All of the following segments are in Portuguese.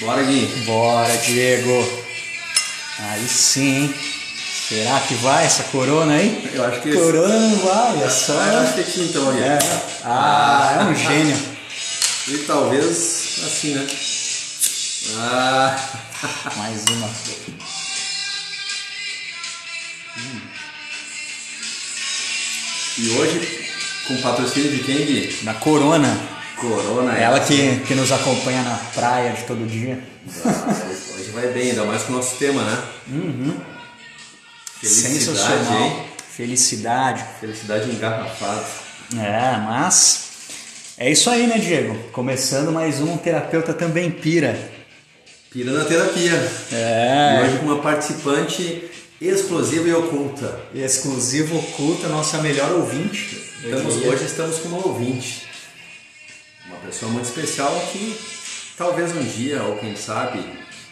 Bora, Gui. Bora, Diego. Aí sim, hein? Será que vai essa corona aí? Eu acho que Corona não vai, é só. Ah, eu acho que aqui então. É. Ah, é um gênio. E talvez assim, né? Ah, Mais uma. e hoje, com patrocínio de quem, Gui? Da Corona. Corona. Ela que, que nos acompanha na praia de todo dia. Ah, hoje vai bem, ainda mais com o nosso tema, né? Uhum. Felicidade, Sensacional. hein? Felicidade. Felicidade engarrafada. É, mas é isso aí, né, Diego? Começando mais um Terapeuta Também Pira. Pira na terapia. E É. hoje com uma participante exclusiva e oculta. Exclusivo oculta, nossa melhor ouvinte. Estamos, hoje estamos com uma ouvinte. Uma pessoa muito especial que talvez um dia, ou quem sabe,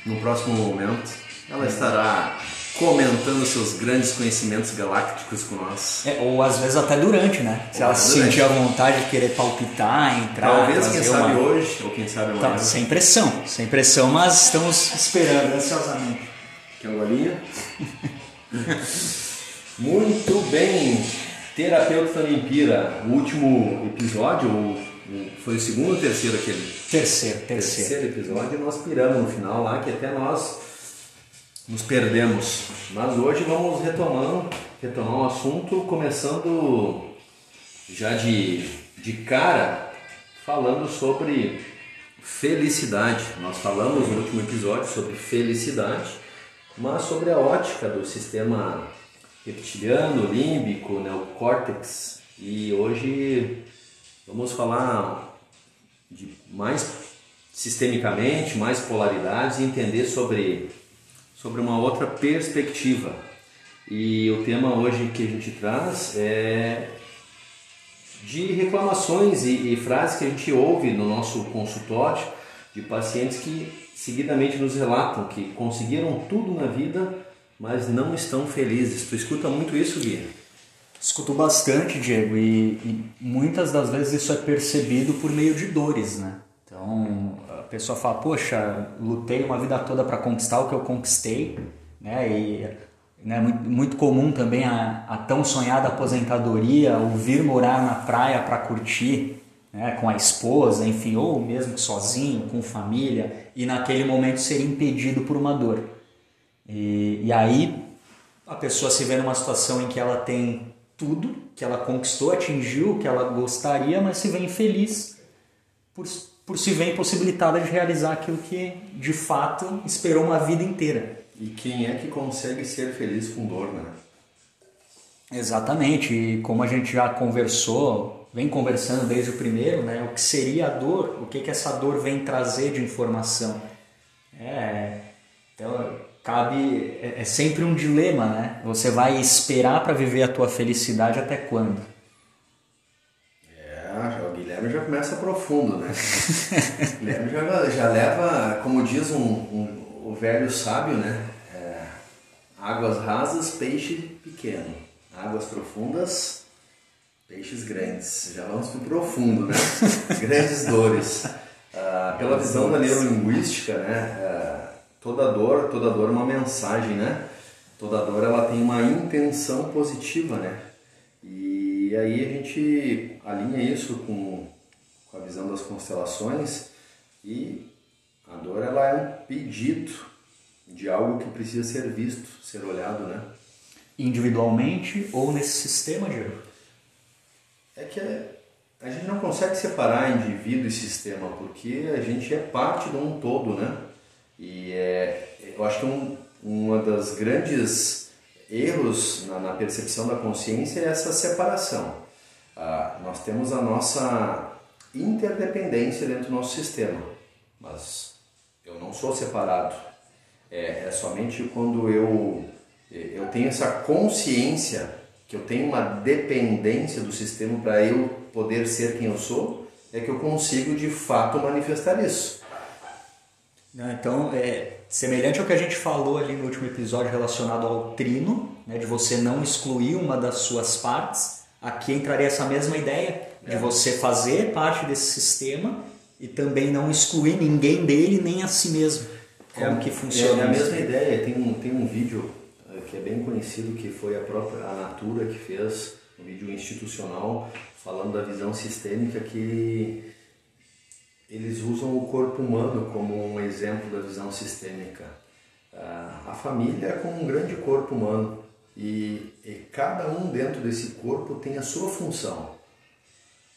no próximo momento, ela estará comentando seus grandes conhecimentos galácticos com nós. É, ou às vezes até durante, né? Se Ou ela se sentir a vontade de querer palpitar, entrar. Talvez, quem sabe uma- hoje, ou quem sabe amanhã. Tá, sem pressão, sem pressão, mas estamos esperando ansiosamente. Quer uma golinha? Muito bem, Terapeuta também pira. O último episódio, o- o- foi o segundo ou terceiro aquele? Terceiro, terceiro. terceiro episódio nós piramos no final lá, que até nós nos perdemos. Mas hoje vamos retomando, retomar o assunto, começando já de, de cara, falando sobre felicidade. Nós falamos no último episódio sobre felicidade, mas sobre a ótica do sistema reptiliano, límbico, neocórtex. E hoje vamos falar de mais sistemicamente, mais polaridades e entender sobre, sobre uma outra perspectiva. E o tema hoje que a gente traz é de reclamações e, e frases que a gente ouve no nosso consultório de pacientes que seguidamente nos relatam que conseguiram tudo na vida, mas não estão felizes. Tu escuta muito isso, Gui? Escuto bastante, Diego, e, e muitas das vezes isso é percebido por meio de dores, né? Então a pessoa fala, poxa, lutei uma vida toda para conquistar o que eu conquistei, né? E né, muito, muito comum também a, a tão sonhada aposentadoria, o vir morar na praia para curtir, né, com a esposa, enfim, ou mesmo sozinho, com família, e naquele momento ser impedido por uma dor. E, e aí a pessoa se vê numa situação em que ela tem tudo, que ela conquistou, atingiu o que ela gostaria, mas se vê infeliz por, por se ver impossibilitada de realizar aquilo que de fato esperou uma vida inteira. E quem é que consegue ser feliz com dor, né? Exatamente, e como a gente já conversou, vem conversando desde o primeiro, né, o que seria a dor, o que, que essa dor vem trazer de informação. É, então, cabe, é, é sempre um dilema, né? Você vai esperar para viver a tua felicidade até quando? É, o Guilherme já começa profundo, né? o Guilherme já, já leva, como diz um, um- o velho sábio, né? É, águas rasas, peixe pequeno. Águas profundas, peixes grandes. Já vamos pro profundo, né? Grandes dores. Ah, pela visão da neurolinguística, né? ah, toda dor, toda dor é uma mensagem, né? Toda dor ela tem uma intenção positiva, né? E aí a gente alinha isso com, com a visão das constelações e a dor ela é um pedido de algo que precisa ser visto, ser olhado, né? Individualmente ou nesse sistema, Diego? É que a gente não consegue separar indivíduo e sistema, porque a gente é parte de um todo, né? E é, eu acho que um, uma das grandes erros na, na percepção da consciência é essa separação. Ah, nós temos a nossa interdependência dentro do nosso sistema, mas eu não sou separado. É, é somente quando eu, eu tenho essa consciência que eu tenho uma dependência do sistema para eu poder ser quem eu sou, é que eu consigo de fato manifestar isso. Né, Então, é semelhante ao que a gente falou ali no último episódio relacionado ao trino, né, de você não excluir uma das suas partes. Aqui entraria essa mesma ideia de É. você fazer parte desse sistema e também não excluir ninguém dele nem a si mesmo. Como é, que funciona É, é a mesma ideia. Tem um, tem um vídeo eh, que é bem conhecido, que foi a própria a Natura que fez, um vídeo institucional, falando da visão sistêmica que eles usam o corpo humano como um exemplo da visão sistêmica. Ah, A família é como um grande corpo humano e, e cada um dentro desse corpo tem a sua função.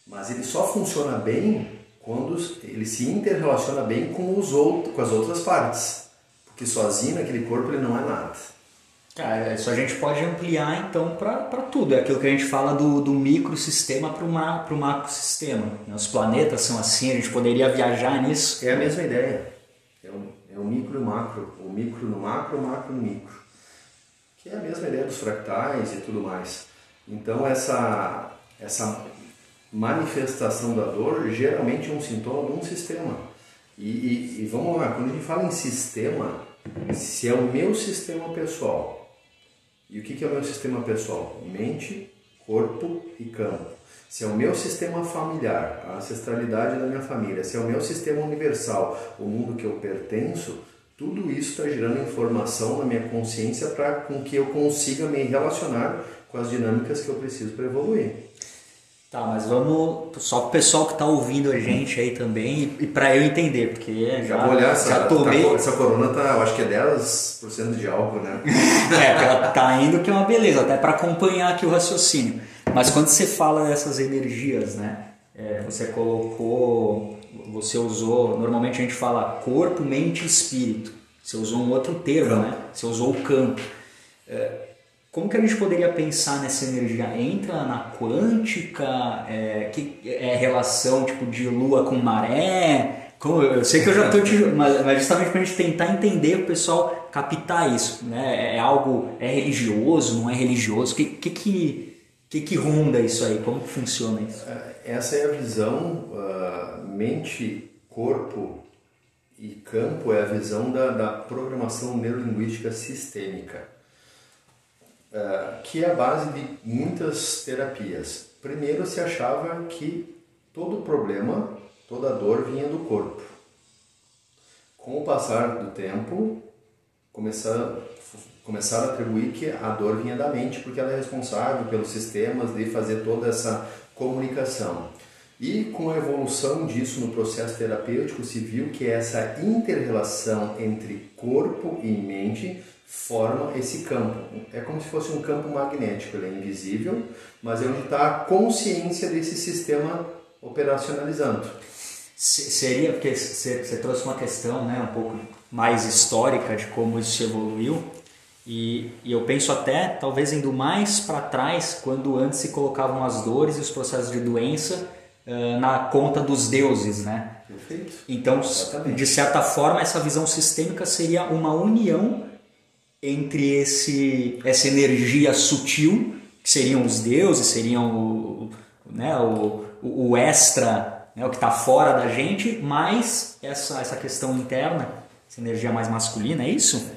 Mas ele só funciona bem quando ele se interrelaciona bem com, os outros, com as outras partes. Porque sozinho naquele corpo ele não é nada. Cara, isso a gente pode ampliar então para tudo. É aquilo que a gente fala do, do microsistema para o ma, pro macrosistema. né? Os planetas são assim, a gente poderia viajar nisso. É a mesma ideia. É o, é o micro e macro. O micro no macro, o macro no micro. Que é a mesma ideia dos fractais e tudo mais. Então essa, essa manifestação da dor geralmente é um sintoma de um sistema. E, e, e vamos lá, quando a gente fala em sistema, se é o meu sistema pessoal, e o que é o meu sistema pessoal? Mente, corpo e campo. Se é o meu sistema familiar, a ancestralidade da minha família, se é o meu sistema universal, o mundo que eu pertenço, tudo isso está gerando informação na minha consciência para com que eu consiga me relacionar com as dinâmicas que eu preciso para evoluir. Tá, mas vamos só pro pessoal que tá ouvindo a gente aí também e para eu entender, porque já, Já vou olhar essa, já tomei. tá- essa corona tá, eu acho que é 10% de álcool, né? É, ela tá indo que é uma beleza, até para acompanhar aqui o raciocínio. Mas quando você fala dessas energias, né? é, você colocou, você usou, normalmente a gente fala corpo, mente e espírito. Você usou um outro termo, Campo. né? Você usou o campo. É, como que a gente poderia pensar nessa energia? Entra na quântica? É, que é relação tipo de lua com maré? Como- eu sei que eu já estou te. Mas, mas justamente para a gente tentar entender o pessoal captar isso. Né? É algo. É religioso? Não é religioso? O que, que, que, que, que ronda isso aí? Como que funciona isso? Essa é a visão ah, mente, corpo e campo é a visão da, da programação neurolinguística sistêmica, ah, que é a base de muitas terapias. Primeiro se achava que todo problema, toda dor vinha do corpo. Com o passar do tempo, começaram, começaram a atribuir que a dor vinha da mente, porque ela é responsável pelos sistemas de fazer toda essa comunicação. E com a evolução disso no processo terapêutico, se viu que essa interrelação entre corpo e mente forma esse campo. É como se fosse um campo magnético, ele é invisível, mas é onde está a consciência desse sistema operacionalizando. Se- Seria, porque você trouxe uma questão né, um pouco mais histórica de como isso evoluiu, e, e eu penso até, talvez indo mais para trás, quando antes se colocavam as dores e os processos de doença ah, na conta dos deuses, né? Perfeito? Então, Exatamente. de certa forma, essa visão sistêmica seria uma união entre esse, essa energia sutil, que seriam os deuses, seriam o, né, o, o extra, né, o que está fora da gente, mais essa, essa questão interna, essa energia mais masculina, é isso?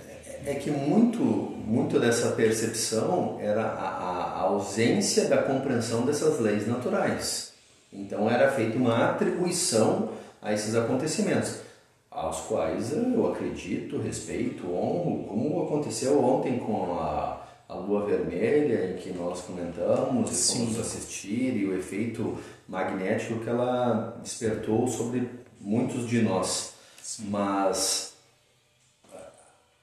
É que muito, muito dessa percepção era a- a ausência da compreensão dessas leis naturais. Então era feita uma atribuição a esses acontecimentos, aos quais eu acredito, respeito, honro, como aconteceu ontem com a, a lua vermelha, em que nós comentamos e Sim. fomos assistir, e o efeito magnético que ela despertou sobre muitos de nós. Mas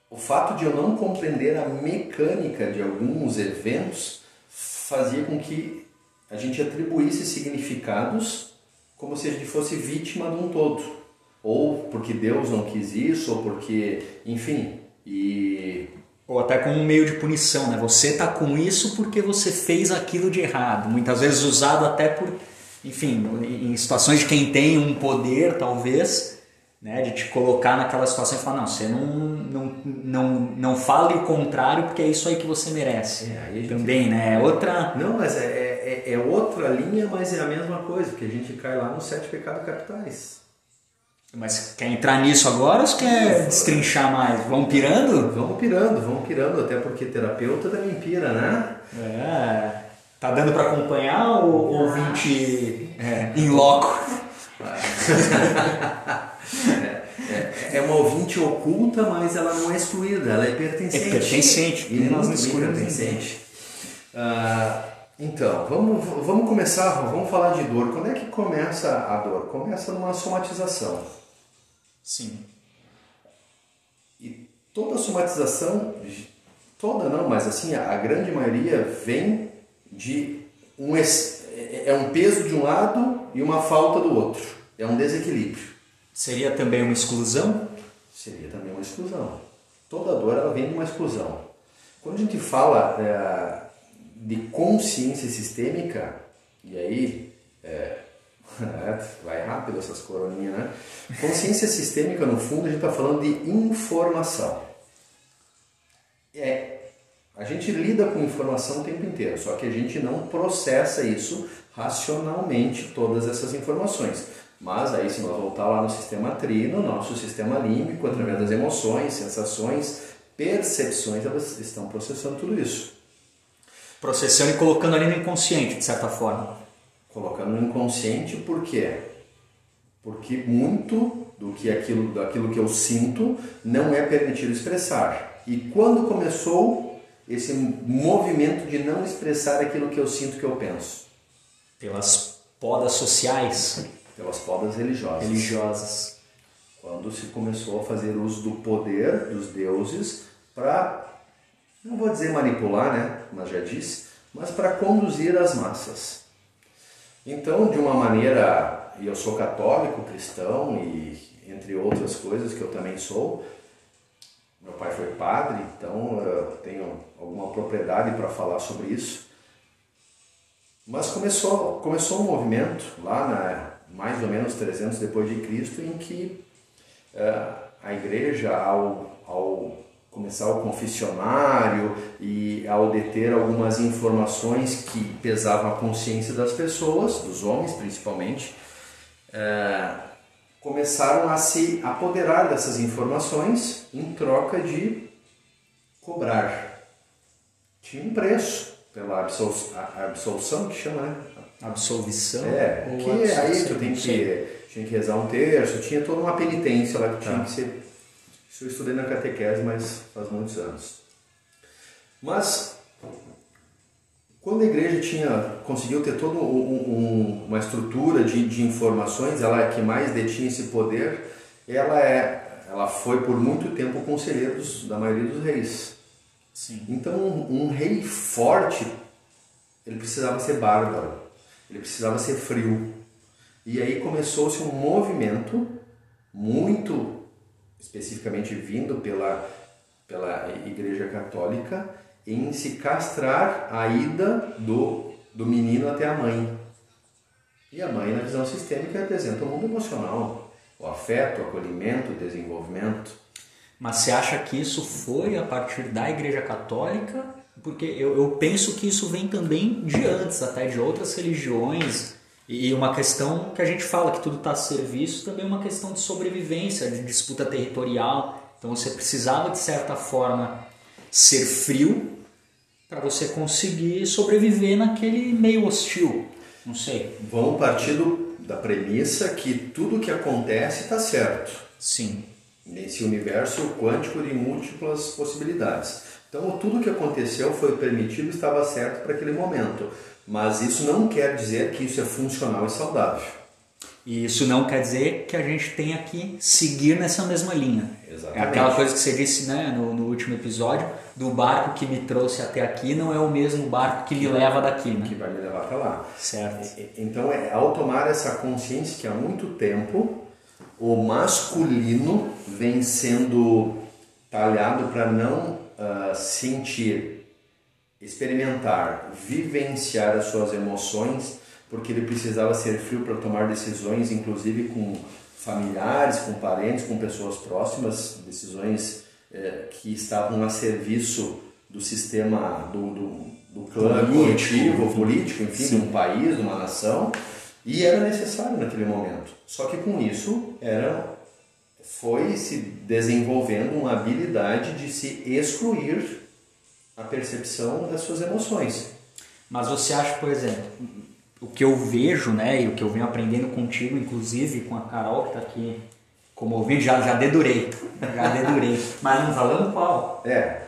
o fato de eu não compreender a mecânica de alguns eventos fazia com que a gente atribuísse significados como se a gente fosse vítima de um todo. Ou porque Deus não quis isso, ou porque, enfim, e Ou até como um meio de punição, né? Você tá com isso porque você fez aquilo de errado. Muitas vezes usado até por, enfim, em situações de quem tem um poder, talvez, né? De te colocar naquela situação e falar, não, você não, não, não, não fale o contrário porque é isso aí que você merece. É, a gente- Também, né? É outra... Não, mas é, é, é- é outra linha, mas é a mesma coisa, porque a gente cai lá nos sete pecados capitais. Mas quer entrar nisso agora ou você quer destrinchar mais? Vamos pirando? Vamos pirando, vamos pirando, até porque terapeuta também pira, né? É... Tá dando para acompanhar ou ouvinte é, em loco? é, é, é, uma ouvinte oculta, mas ela não é excluída, ela é pertencente. É pertencente, e nós não excluímos pertencente. Ah, então, vamos, vamos começar, vamos falar de dor. Quando é que começa a dor? Começa numa somatização. Sim. E toda somatização, toda não, mas assim, a grande maioria vem de um, é um peso de um lado e uma falta do outro. É um desequilíbrio. Seria também uma exclusão? Seria também uma exclusão. Toda dor ela vem de uma exclusão. Quando a gente fala é, de consciência sistêmica, e aí é, vai rápido essas coroninhas, né? Consciência sistêmica, no fundo, a gente está falando de informação. É, a gente lida com informação o tempo inteiro, só que a gente não processa isso racionalmente, todas essas informações. Mas aí, se nós voltar lá no sistema trino, nosso sistema límbico, através das emoções, sensações, percepções, elas estão processando tudo isso. Processando e colocando ali no inconsciente, de certa forma. Colocando no inconsciente, por quê? Porque muito do que aquilo, daquilo que eu sinto não é permitido expressar. E quando começou esse movimento de não expressar aquilo que eu sinto que eu penso? Pelas podas sociais pelas podas religiosas. religiosas. Quando se começou a fazer uso do poder dos deuses para, não vou dizer manipular, né, mas já disse, mas para conduzir as massas. Então, de uma maneira, e eu sou católico, cristão e entre outras coisas que eu também sou, meu pai foi padre, então eu tenho alguma propriedade para falar sobre isso. Mas começou, começou um movimento lá na mais ou menos 300 depois de Cristo, em que uh, a igreja, ao, ao começar o confessionário e ao deter algumas informações que pesavam a consciência das pessoas, dos homens principalmente, uh, começaram a se apoderar dessas informações em troca de cobrar. Tinha um preço pela absolução, que chama, né? absolvição? É, que aí tu tem que, tinha que rezar um terço, tinha toda uma penitência lá que tinha tá. que ser. Isso eu estudei na catequese, mas faz muitos anos. Mas quando a igreja tinha conseguiu ter toda um, um, uma estrutura de, de informações, ela é que mais detinha esse poder, ela é, ela foi por muito tempo conselheiro dos, da maioria dos reis. Sim. Então um, um rei forte, ele precisava ser bárbaro ele precisava ser frio. E aí começou-se um movimento muito especificamente vindo pela, pela Igreja Católica em se castrar a ida do, do menino até a mãe. E a mãe, na visão sistêmica, representa o mundo emocional, o afeto, o acolhimento, o desenvolvimento. Mas você acha que isso foi a partir da Igreja Católica porque eu, eu penso que isso vem também de antes, até de outras religiões, e uma questão que a gente fala que tudo está a serviço também é uma questão de sobrevivência, de disputa territorial. Então você precisava, de certa forma, ser frio para você conseguir sobreviver naquele meio hostil. Não sei. Vamos partir do, da premissa que tudo que acontece está certo. Sim. Nesse universo quântico de múltiplas possibilidades. Então, tudo que aconteceu foi permitido, estava certo para aquele momento. Mas isso não quer dizer que isso é funcional e saudável. E isso não quer dizer que a gente tenha que seguir nessa mesma linha. Exatamente. É aquela coisa que você disse né, no, no, último episódio, do barco que me trouxe até aqui não é o mesmo barco que me leva daqui. Né? Que vai me levar até lá. Certo. Então, é, ao tomar essa consciência que há muito tempo o masculino vem sendo talhado para não uh, sentir, experimentar, vivenciar as suas emoções, porque ele precisava ser frio para tomar decisões, inclusive com familiares, com parentes, com pessoas próximas, decisões eh, que estavam a serviço do sistema do, do, do clã coletivo, político, enfim, Sim. de um país, de uma nação, e era necessário naquele momento. Só que com isso era foi se desenvolvendo uma habilidade de se excluir a percepção das suas emoções. Mas você acha, por exemplo, o que eu vejo, né, e o que eu venho aprendendo contigo, inclusive com a Carol que está aqui como ouvinte, já, já dedurei, já dedurei. Mas não falando qual. É.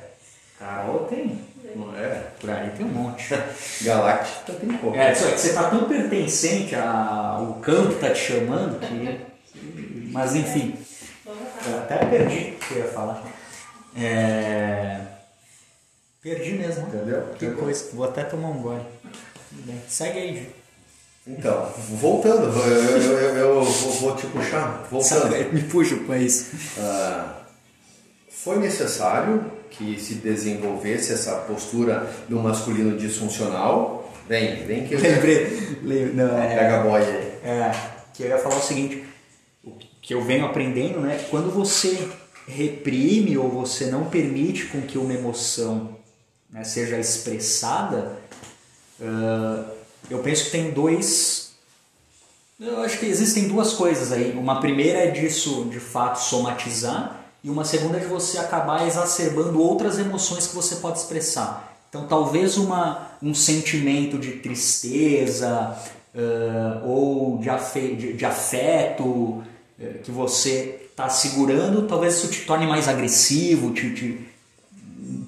Carol tem. Não é? Por aí tem um monte. Galáctica tem pouco. É, só que você tá tão pertencente ao campo que tá te chamando que. Mas enfim. Eu até perdi o que eu ia falar. É... Perdi mesmo. Entendeu? Que coisa. Vou até tomar um gole. Bem. Segue aí, Gil. Então, voltando, eu, eu, eu, eu vou, vou te puxar. Voltando. Me puxa com isso. Ah, foi necessário que se desenvolvesse essa postura do masculino disfuncional. Vem, vem que eu Lembrei. lem- Não, é, pega a boia aí. É, que eu ia falar o seguinte, o que eu venho aprendendo, né? Quando você reprime ou você não permite com que uma emoção né, seja expressada, ah, eu penso que tem dois. Eu acho que existem duas coisas aí. Uma primeira é disso de fato somatizar, e uma segunda é de você acabar exacerbando outras emoções que você pode expressar. Então, talvez uma, um sentimento de tristeza ah, ou de, afe, de, de afeto eh, que você está segurando, talvez isso te torne mais agressivo, te, te,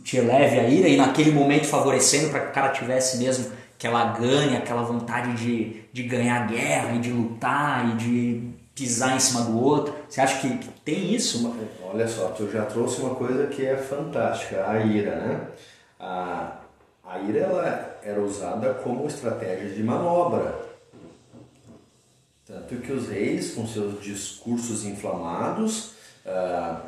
te eleve a ira e naquele momento favorecendo para que o cara tivesse mesmo aquela ganha, aquela vontade de, de ganhar guerra e de lutar e de pisar em cima do outro. Você acha que, que tem isso? Olha só, tu já trouxe uma coisa que é fantástica, a ira, né? A, a ira ela era usada como estratégia de manobra. Tanto que os reis, com seus discursos inflamados, ah,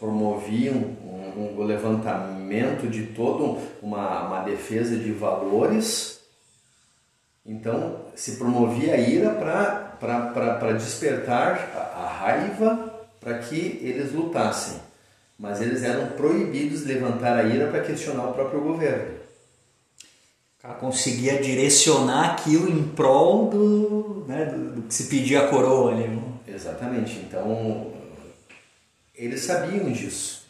promoviam um, um- o levantamento de toda uma, uma defesa de valores. Então, se promovia a ira para despertar a, a raiva para que eles lutassem. Mas eles eram proibidos de levantar a ira para questionar o próprio governo. Cara conseguia direcionar aquilo em prol do, né, do, do que se pedia a coroa ali. Exatamente. Então, eles sabiam disso.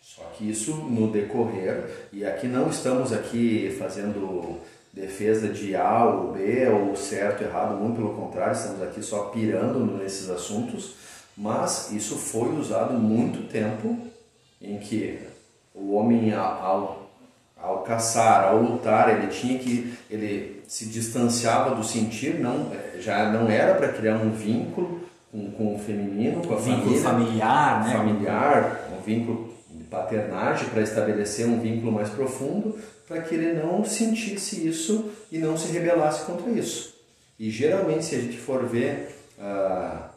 Só que isso no decorrer, e aqui não estamos aqui fazendo defesa de A ou B, ou certo ou errado, muito pelo contrário, estamos aqui só pirando nesses assuntos, mas isso foi usado muito tempo em que o homem ao, ao caçar, ao lutar, ele tinha que ele se distanciava do sentir, não já não era para criar um vínculo com, com o feminino, com a Vínculo família, familiar, né? familiar, um vínculo de paternagem para estabelecer um vínculo mais profundo, para que ele não sentisse isso e não se rebelasse contra isso. E geralmente, se a gente for ver ah,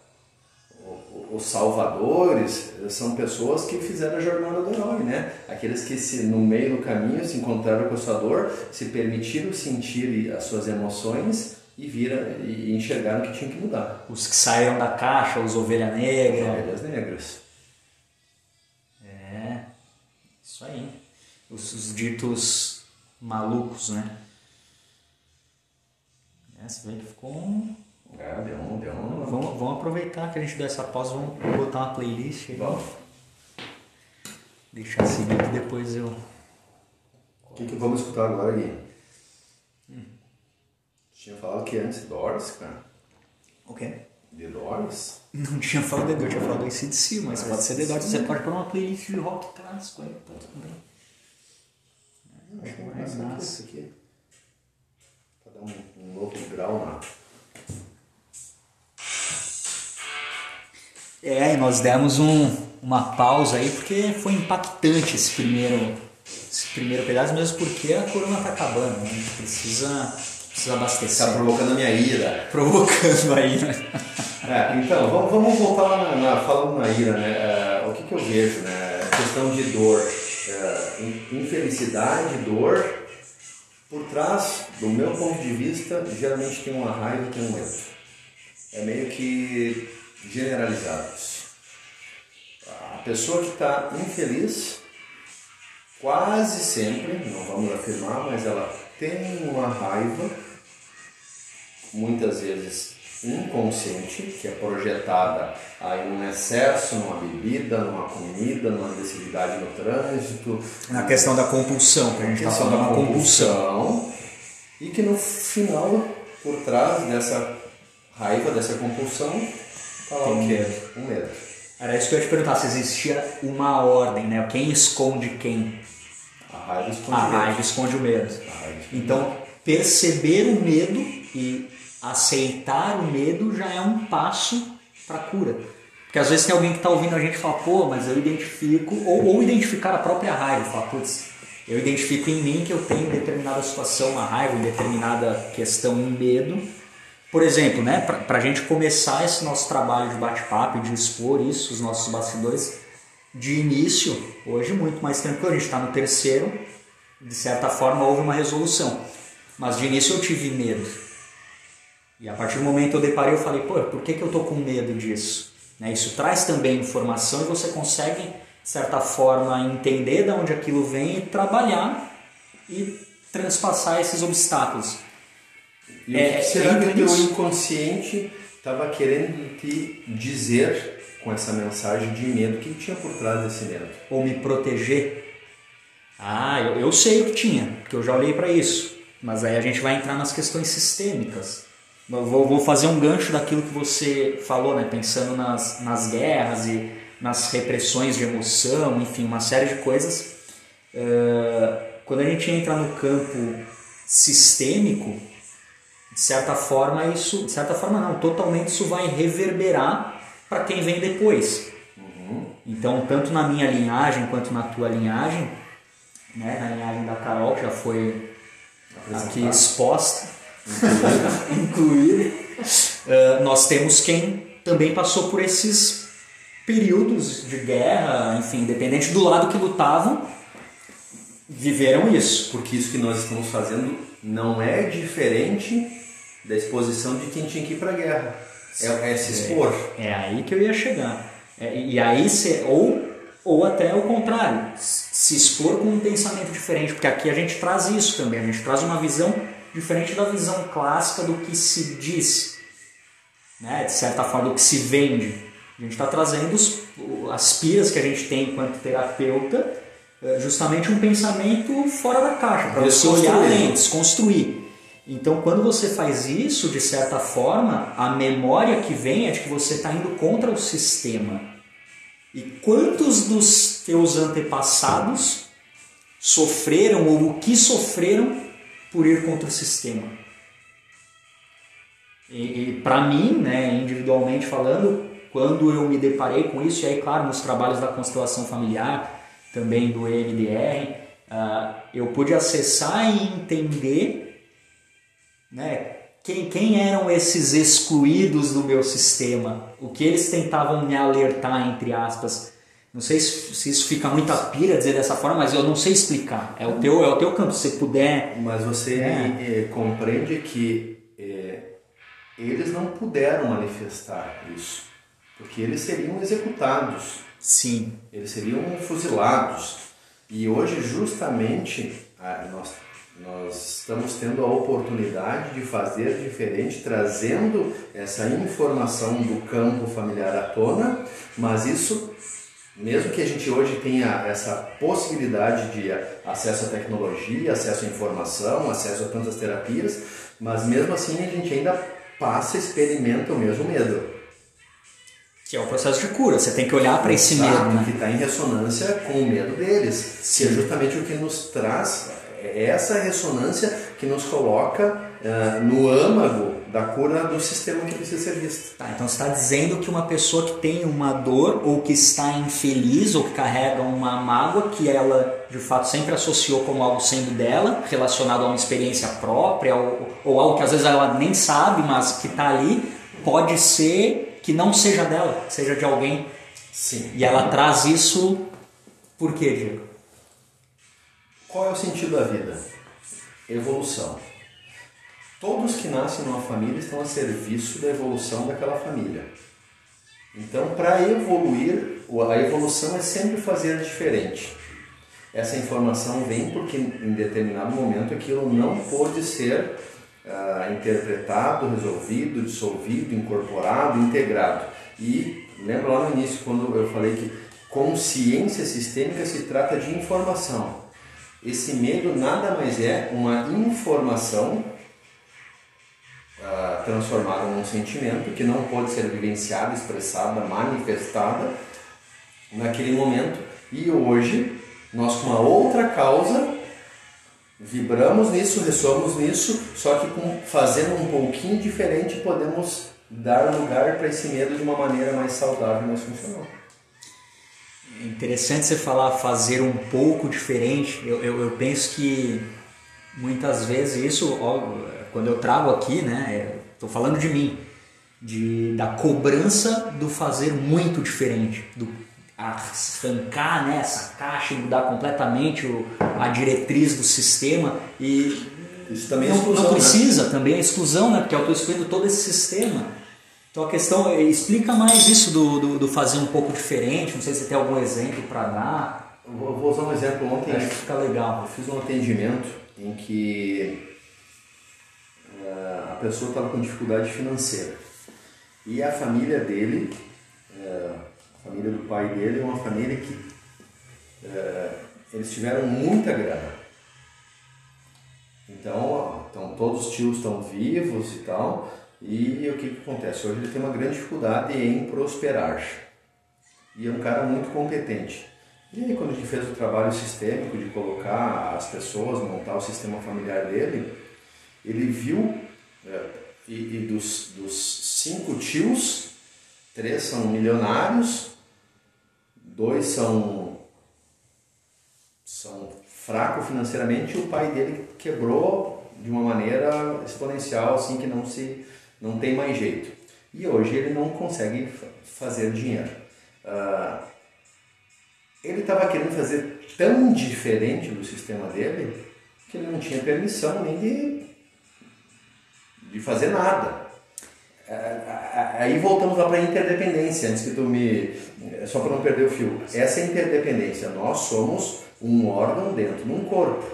os salvadores, são pessoas que fizeram a jornada do herói, né? Aqueles que se, no meio do caminho se encontraram com a sua dor, se permitiram sentir as suas emoções e viram e enxergaram que tinham que mudar. Os que saíram da caixa, os ovelha negra. Ovelhas negras. É, isso aí. Os, os ditos malucos, né? É, você vê que ficou um... É, deu um, deu um. Vamos, vamos aproveitar que a gente deu essa pausa, vamos botar uma playlist aí. Vamos. Deixar seguir que depois eu... O que, que vamos escutar agora, Gui? Tinha falado que antes Doors, cara. O quê? The Doors? Não tinha falado The Doors, tinha falado do ACDC, mas Ah, pode ser The Doors. AC/DC. Você pode pôr uma playlist de rock clássico aí, tá tudo bem. Acho que mais essa aqui, massa. essa aqui. Pra dar um, um novo grau na. É, e nós demos um, uma pausa aí porque foi impactante esse primeiro, esse primeiro pedaço, mesmo porque a corona tá acabando, né? A gente precisa, precisa abastecer. Tá provocando a minha ira. provocando aí, né? É, então, vamos, vamos voltar lá na, na- falando na ira, né? É, o que, que eu vejo, né? A questão de dor. In- infelicidade, dor. Por trás, do meu ponto de vista, geralmente tem uma raiva e tem um medo. É meio que generalizado isso. A pessoa que está infeliz, quase sempre, não vamos afirmar, mas ela tem uma raiva muitas vezes inconsciente, que é projetada aí num excesso, numa bebida, numa comida, numa agressividade no trânsito, Na questão da compulsão, que a gente tá questão falando da compulsão. compulsão, e que no final por trás dessa raiva, dessa compulsão, está lá o quê? O medo. Era isso que eu ia te perguntar, se existia uma ordem, né? Quem esconde quem? A raiva esconde A o medo. raiva esconde o medo. Esconde Então, perceber o medo e aceitar o medo já é um passo para a cura. Porque às vezes tem alguém que está ouvindo a gente e fala, pô, mas eu identifico, ou, ou identificar a própria raiva, fala, putz, eu identifico em mim que eu tenho em determinada situação uma raiva, em determinada questão um medo. Por exemplo, né, para a gente começar esse nosso trabalho de bate-papo e de expor isso, os nossos bastidores, de início, hoje muito mais tranquilo, a gente está no terceiro, de certa forma houve uma resolução. Mas de início eu tive medo. E a partir do momento que eu deparei, eu falei, pô, por que, que eu tô com medo disso? Né? Isso traz também informação e você consegue, de certa forma, entender de onde aquilo vem e trabalhar e transpassar esses obstáculos. E É, que será que entra o teu inconsciente estava querendo te dizer com essa mensagem de medo? O que tinha por trás desse medo? Ou me proteger. Ah, eu, eu sei o que tinha, porque eu já olhei para isso. Mas aí a gente vai entrar nas questões sistêmicas. Eu vou, vou fazer um gancho daquilo que você falou, né? pensando nas, nas guerras e nas repressões de emoção, enfim, uma série de coisas. Eh, quando a gente entra no campo sistêmico, de certa forma isso, de certa forma não, totalmente isso vai reverberar para quem vem depois. Então, tanto na minha linhagem quanto na tua linhagem, né, na linhagem da Carol, que já foi aqui exposta, incluída, eh, nós temos quem também passou por esses períodos de guerra, enfim, independente do lado que lutavam, viveram isso. Porque isso que nós estamos fazendo não é diferente da exposição de quem tinha que ir para a guerra. É, é se expor. É aí que eu ia chegar. É, e aí, se, ou, ou até o contrário, se expor com um pensamento diferente, porque aqui a gente traz isso também, a gente traz uma visão diferente da visão clássica do que se diz, né? de certa forma, do que se vende. A gente está trazendo os, as piras que a gente tem enquanto terapeuta, é, justamente um pensamento fora da caixa, para você olhar além, desconstruir. Então, quando você faz isso, de certa forma, a memória que vem é de que você está indo contra o sistema. E quantos dos teus antepassados sofreram ou o que sofreram por ir contra o sistema? E, e para mim, né, individualmente falando, quando eu me deparei com isso, e aí, claro, nos trabalhos da constelação familiar, também do EMDR, ah, eu pude acessar e entender né, quem, quem eram esses excluídos do meu sistema, o que eles tentavam me alertar, entre aspas. Não sei se, se isso fica muita pira dizer dessa forma, mas eu não sei explicar. É o teu, é o teu campo. Se você puder. Mas você É. compreende que eh, eles não puderam manifestar isso, porque eles seriam executados, Sim. eles seriam fuzilados. E hoje, justamente, nós, nós estamos tendo a oportunidade de fazer diferente, trazendo essa informação do campo familiar à tona, mas isso mesmo que a gente hoje tenha essa possibilidade de acesso à tecnologia, acesso à informação, acesso a tantas terapias, mas mesmo assim a gente ainda passa, experimenta o mesmo medo. Que é o processo de cura. Você tem que olhar para esse medo, né? Que está em ressonância com o medo deles. Que é justamente o que nos traz é essa ressonância que nos coloca ah, no âmago da cura do sistema que precisa ser visto. Tá, então você está dizendo que uma pessoa que tem uma dor ou que está infeliz ou que carrega uma mágoa que ela de fato sempre associou como algo sendo dela, relacionado a uma experiência própria ou, ou algo que às vezes ela nem sabe, mas que está ali, pode ser que não seja dela, seja de alguém. Sim. E ela traz isso por quê, Diego? Qual é o sentido da vida? Evolução. Todos que nascem numa família estão a serviço da evolução daquela família. Então, para evoluir, a evolução é sempre fazer diferente. Essa informação vem porque em determinado momento aquilo não pôde ser ah, interpretado, resolvido, dissolvido, incorporado, integrado. E lembra lá no início quando eu falei que consciência sistêmica se trata de informação. Esse medo nada mais é uma informação uh, transformada num sentimento que não pode ser vivenciada, expressada, manifestada naquele momento. E hoje, nós com uma outra causa, vibramos nisso, ressoamos nisso, só que com, fazendo um pouquinho diferente podemos dar lugar para esse medo de uma maneira mais saudável e mais funcional. É interessante você falar fazer um pouco diferente. Eu, eu, eu penso que muitas vezes isso, ó, quando eu trago aqui, né, estou é, falando de mim, de, da cobrança do fazer muito diferente, do arrancar né, essa caixa e mudar completamente o, a diretriz do sistema e isso também é não, exclusão, não precisa, né? também é exclusão, né? porque eu estou excluindo todo esse sistema. Então a questão é, explica mais isso do, do, do, fazer um pouco diferente, não sei se tem algum exemplo para dar. Vou, vou, usar um exemplo ontem. Acho que fica legal. Eu fiz um atendimento em que uh, a pessoa estava com dificuldade financeira e a família dele uh, a família do pai dele é uma família que é, eles tiveram muita grana. Então, então todos os tios estão vivos e tal. E o que, que acontece? Hoje ele tem uma grande dificuldade em prosperar. E é um cara muito competente. E aí quando a gente fez o trabalho sistêmico de colocar as pessoas, montar o sistema familiar dele, ele viu, é, e, e dos, dos cinco tios, três são milionários, dois são, são fracos financeiramente e o pai dele quebrou de uma maneira exponencial, assim que não se não tem mais jeito. E hoje ele não consegue fazer dinheiro. Uh, ele estava querendo fazer tão diferente do sistema dele que ele não tinha permissão nem de, de fazer nada. É, aí voltamos lá para a interdependência, antes que tu me. Só para não perder o fio. Essa é interdependência. Nós somos um órgão dentro de um corpo.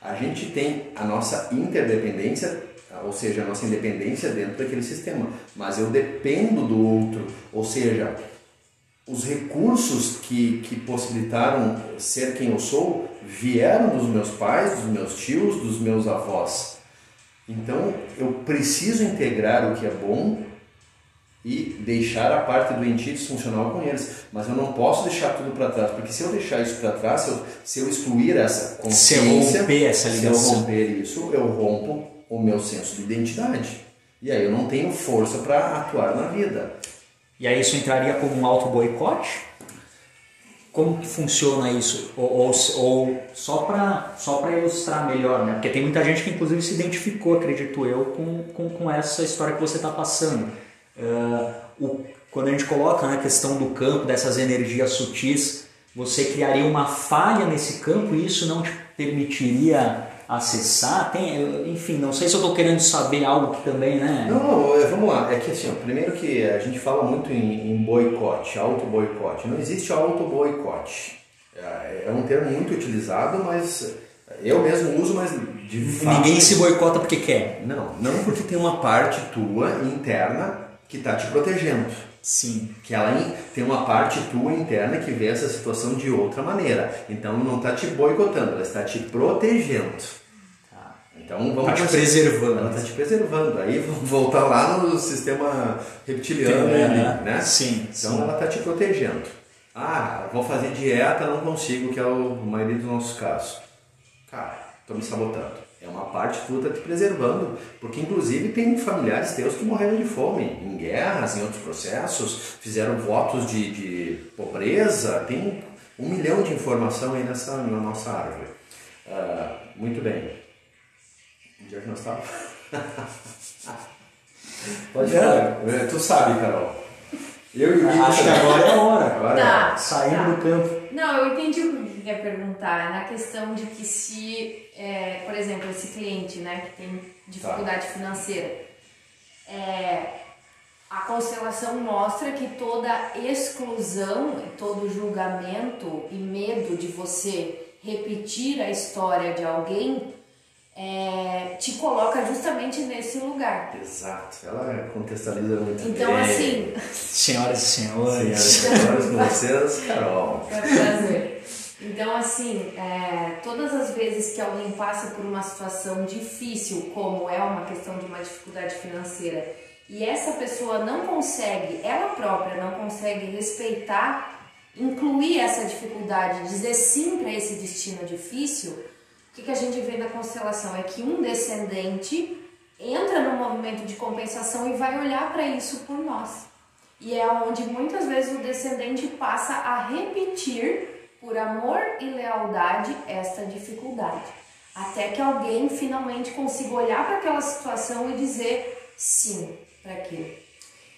A gente tem a nossa interdependência, ou seja, a nossa independência dentro daquele sistema. Mas eu dependo do outro. Ou seja, os recursos que, que possibilitaram ser quem eu sou vieram dos meus pais, dos meus tios, dos meus avós. Então eu preciso integrar o que é bom e deixar a parte doentia disfuncional com eles. Mas eu não posso deixar tudo para trás, porque se eu deixar isso para trás, se eu, se eu excluir essa consciência, se eu romper essa ligação, se eu romper isso, eu rompo o meu senso de identidade. E aí eu não tenho força para atuar na vida. E aí isso entraria como um auto-boicote? Como que funciona isso? Ou, ou, ou só para só ilustrar melhor, né? Porque tem muita gente que inclusive se identificou, acredito eu, com, com, com essa história que você está passando. Uh, o, quando a gente coloca na né, questão do campo, dessas energias sutis, você criaria uma falha nesse campo e isso não te permitiria acessar? Tem, enfim, não sei se eu estou querendo saber algo que também, né? Não, não, vamos lá. É que assim, primeiro que a gente fala muito em, em boicote, auto-boicote. Não existe auto-boicote. É, é um termo muito utilizado, mas eu mesmo uso, mas de fato... Ninguém se boicota porque quer. Não, não porque tem uma parte tua interna que está te protegendo. Sim. Que ela tem uma parte tua interna que vê essa situação de outra maneira. Então não está te boicotando, ela está te protegendo. Tá. Então vamos tá te preservando. Ela está te preservando. Aí vamos voltar lá no sistema reptiliano, é, né? Sim. Então sim. ela está te protegendo. Ah, vou fazer dieta, não consigo, que é o maioria dos nossos casos. Cara, estou me sabotando. É uma parte que tu está te preservando, porque inclusive tem familiares teus que morreram de fome, em guerras, em outros processos, fizeram votos de, de pobreza, tem um milhão de informação aí nessa, na nossa árvore. Uh, muito bem. Onde é que nós estávamos? Pode falar. É, tu sabe, Carol. Eu e o Gui. Acho que agora é a hora. Agora tá, é. Saindo tá. do campo. Não, eu entendi o quer perguntar. Na questão de que se, é, por exemplo, esse cliente né, que tem dificuldade tá. financeira, é, a constelação mostra que toda exclusão, todo julgamento e medo de você repetir a história de alguém é, te coloca justamente nesse lugar. Exato, ela contextualiza muito então, bem. assim. Senhoras e senhores. Senhoras e senhores, com vocês, Carol. É um prazer. Então, assim, é, todas as vezes que alguém passa por uma situação difícil, como é uma questão de uma dificuldade financeira, e essa pessoa não consegue, ela própria não consegue respeitar, incluir essa dificuldade, dizer sim para esse destino difícil, o que, que a gente vê na constelação? É que um descendente entra no movimento de compensação e vai olhar para isso por nós. E é onde muitas vezes o descendente passa a repetir por amor e lealdade esta dificuldade, até que alguém finalmente consiga olhar para aquela situação e dizer sim para aquilo.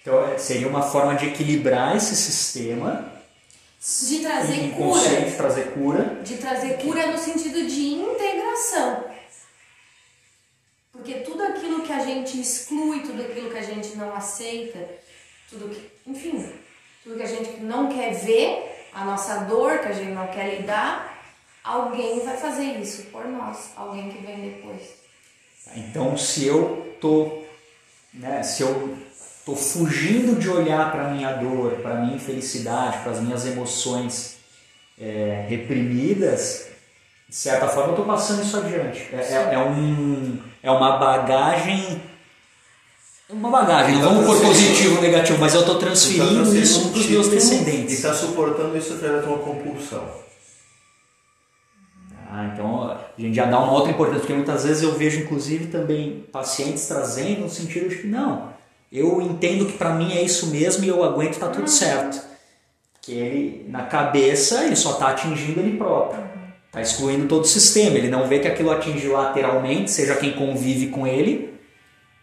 Então é, seria uma forma de equilibrar esse sistema, de trazer cura, trazer cura, de trazer cura no sentido de integração. Porque tudo aquilo que a gente exclui, tudo aquilo que a gente não aceita, tudo que, enfim, tudo que a gente não quer ver, a nossa dor que a gente não quer lidar, alguém vai fazer isso por nós, alguém que vem depois. Então, se eu tô, né, se eu tô fugindo de olhar para minha dor, para minha infelicidade, para as minhas emoções é, reprimidas, de certa forma eu estou passando isso adiante. É, é, é, um, é uma bagagem uma bagagem, não vamos por positivo ou negativo, mas eu estou transferindo, tá isso para os meus descendentes. E está suportando isso através de uma compulsão. Ah, então a gente já dá uma outra importância, porque muitas vezes eu vejo inclusive também pacientes trazendo no sentido de que não, eu entendo que para mim é isso mesmo e eu aguento, está tudo certo. Que ele, na cabeça, ele só está atingindo ele próprio. Está excluindo todo o sistema. Ele não vê que aquilo atinge lateralmente, seja quem convive com ele,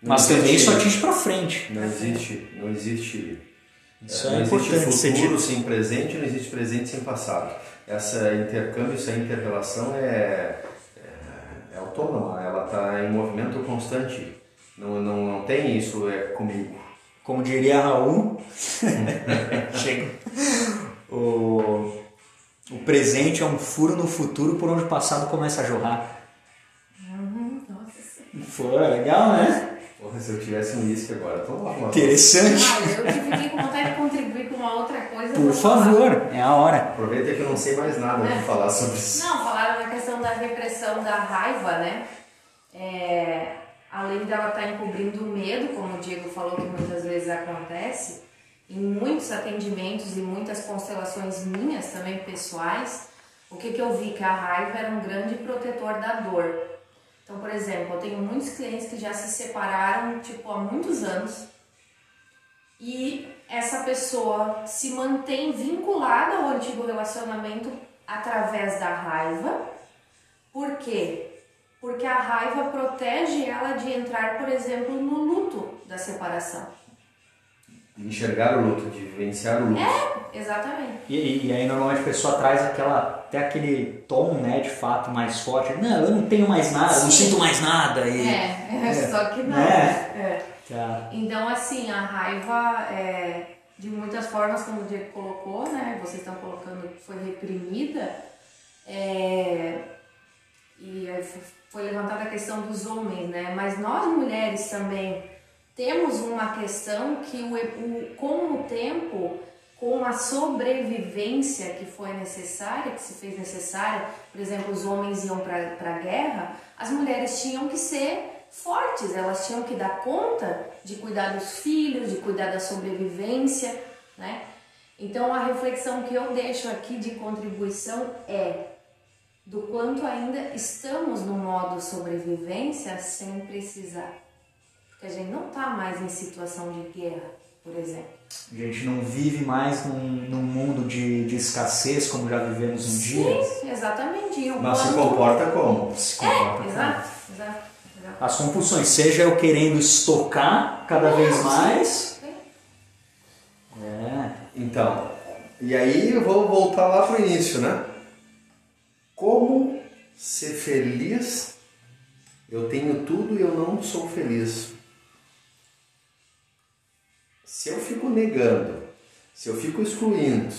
mas existe, também isso atinge para frente. Não existe, não existe. Isso não é existe futuro sem presente, não existe presente sem passado. Essa intercâmbio, essa interrelação é, é, é autônoma, ela está em movimento constante. Não, não, não tem isso é comigo. Como diria Raul, chega. O, o presente é um furo no futuro por onde o passado começa a jorrar. Uhum, nossa. Foi legal, né? Porra, se eu tivesse um uísque agora, tô lá. Interessante. Ah, eu fiquei com vontade de contribuir com uma outra coisa. Por favor, falar. é a hora. Aproveita que eu não sei mais nada é. de falar sobre isso. Não, falaram na questão da repressão da raiva, né? É, além dela estar tá encobrindo o medo, como o Diego falou que muitas vezes acontece, em muitos atendimentos e muitas constelações minhas também pessoais, o que, que eu vi? Que a raiva era um grande protetor da dor. Então, por exemplo, eu tenho muitos clientes que já se separaram, tipo, há muitos anos e essa pessoa se mantém vinculada ao antigo relacionamento através da raiva. Por quê? Porque a raiva protege ela de entrar, por exemplo, no luto da separação de enxergar o luto, de vivenciar o luto. É, exatamente. E, e, aí normalmente a pessoa traz aquela, até aquele tom, né, de fato mais forte. Não, eu não tenho mais nada, Sim. não sinto mais nada. E, é, é, só que não. É. é. Tá. Então assim, a raiva é, de muitas formas, como o Diego colocou, né, vocês estão colocando que foi reprimida, é, e foi levantada a questão dos homens, né, mas nós mulheres também temos uma questão que o, o, com o tempo, com a sobrevivência que foi necessária, que se fez necessária, por exemplo, os homens iam para a guerra, as mulheres tinham que ser fortes, elas tinham que dar conta de cuidar dos filhos, de cuidar da sobrevivência, né? Então a reflexão que eu deixo aqui de contribuição é do quanto ainda estamos no modo sobrevivência sem precisar a gente não está mais em situação de guerra, por exemplo. A gente não vive mais num, num mundo de, de escassez como já vivemos um Sim, dia. Sim, exatamente. Mas se comporta como? Se comporta é, como. Exato, exato, exato. As compulsões, seja eu querendo estocar cada é, vez mais. Sim. É. Então, e aí eu vou voltar lá para o início, né? Como ser feliz? Eu tenho tudo e eu não sou feliz. Se eu fico negando, se eu fico excluindo,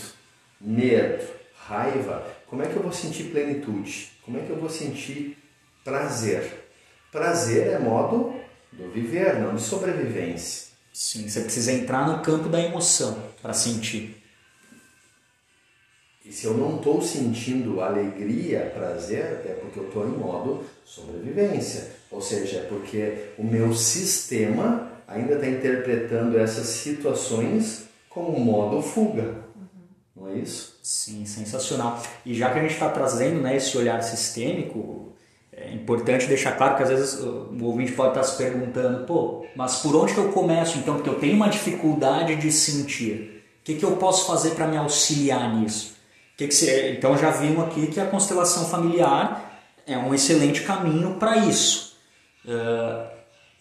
medo, raiva, como é que eu vou sentir plenitude? Como é que eu vou sentir prazer? Prazer é modo do viver, não de sobrevivência. Sim, você precisa entrar no campo da emoção para sentir. E se eu não estou sentindo alegria, prazer, é porque eu estou em modo sobrevivência. Ou seja, é porque o meu sistema ainda está interpretando essas situações como modo fuga. Uhum. Não é isso? Sim, sensacional. E já que a gente está trazendo né, esse olhar sistêmico, é importante deixar claro que às vezes o ouvinte pode estar se perguntando, pô, mas por onde que eu começo então? Porque eu tenho uma dificuldade de sentir. O que, que eu posso fazer para me auxiliar nisso? Que que você... Então já vimos aqui que a constelação familiar é um excelente caminho para isso. Uh,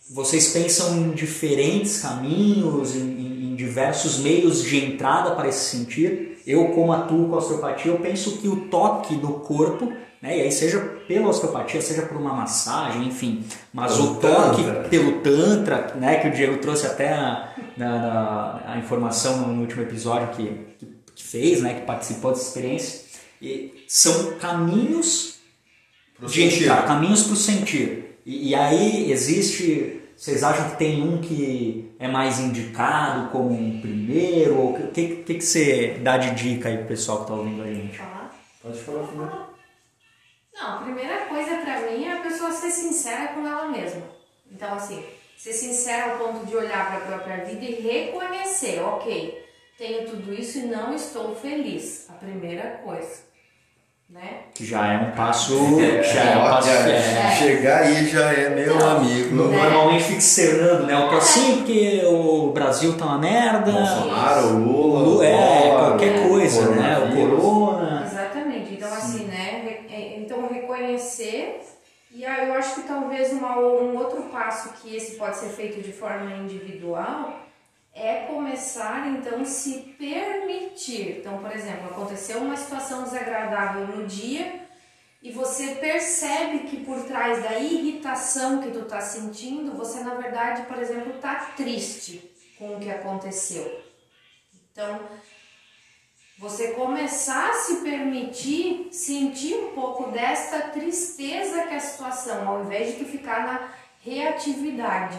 vocês pensam em diferentes caminhos, em, em, em, diversos meios de entrada para esse sentir? Eu, como atuo com a osteopatia, eu penso que o toque do corpo né? E aí seja pela osteopatia, seja por uma massagem, enfim. Mas pelo o toque tantra. pelo tantra, né? Que o Diego trouxe até a, na, na, a informação no último episódio que, que, que, fez, né? Que participou dessa experiência. E são caminhos pro de sentir. entrar, caminhos para o sentir. E, e aí existe vocês acham que tem um que é mais indicado como um primeiro? O que, que, que você dá de dica aí pro pessoal que está ouvindo a gente? Pode falar primeiro. Não, a primeira coisa para mim é a pessoa ser sincera com ela mesma. Então, assim, ser sincera ao ponto de olhar para a própria vida e reconhecer, ok, tenho tudo isso e não estou feliz. A primeira coisa. Né? Que já é um passo. É, já é, um passo é. Chegar aí já é meu então, amigo. Normalmente fica externando, né? O é. assim porque o Brasil tá uma merda. Bolsonaro, Lula. Lula é, qualquer coisa, né? O corona. Exatamente. Então, assim, né? Então, reconhecer. E aí eu acho que talvez uma, um outro passo que esse pode ser feito de forma individual é começar então se permitir. Então, por exemplo, aconteceu uma situação desagradável no dia e você percebe que por trás da irritação que tu tá sentindo, você na verdade, por exemplo, tá triste com o que aconteceu. Então, você começar a se permitir sentir um pouco desta tristeza que é a situação, ao invés de tu ficar na reatividade.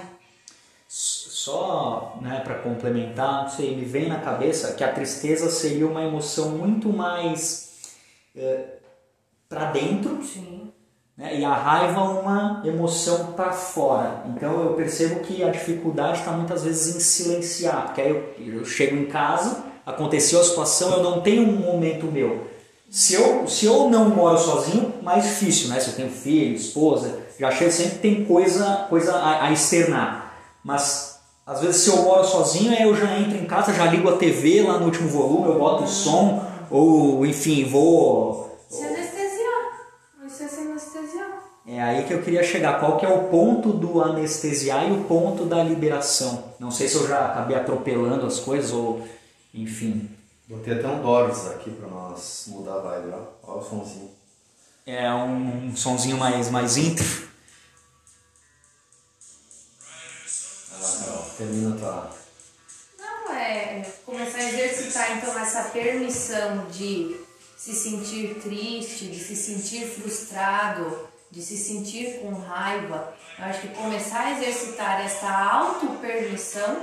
Só né, para complementar, sei, me vem na cabeça que a tristeza seria uma emoção muito mais é, para dentro. Sim. Né, e a raiva uma emoção para fora. Então eu percebo que a dificuldade está muitas vezes em silenciar, porque aí eu, eu chego em casa aconteceu a situação, eu não tenho um momento meu. Se eu, se eu não moro sozinho, mais difícil, né? Se eu tenho filho, esposa, já chego sempre tem coisa, coisa a, a externar. Mas às vezes se eu moro sozinho, eu já entro em casa, já ligo a TV lá no último volume, eu boto o som, ou enfim, vou. Se anestesiar. Você é se anestesiar. É aí que eu queria chegar. Qual que é o ponto do anestesiar e o ponto da liberação? Não sei se eu já acabei atropelando as coisas ou enfim. Botei até um Doors aqui para nós mudar a vibe, ó. Olha o sonzinho. É um, um sonzinho mais, mais íntimo. Termina tua. Não, é começar a exercitar então essa permissão de se sentir triste, de se sentir frustrado, de se sentir com raiva. Eu acho que começar a exercitar essa auto-permissão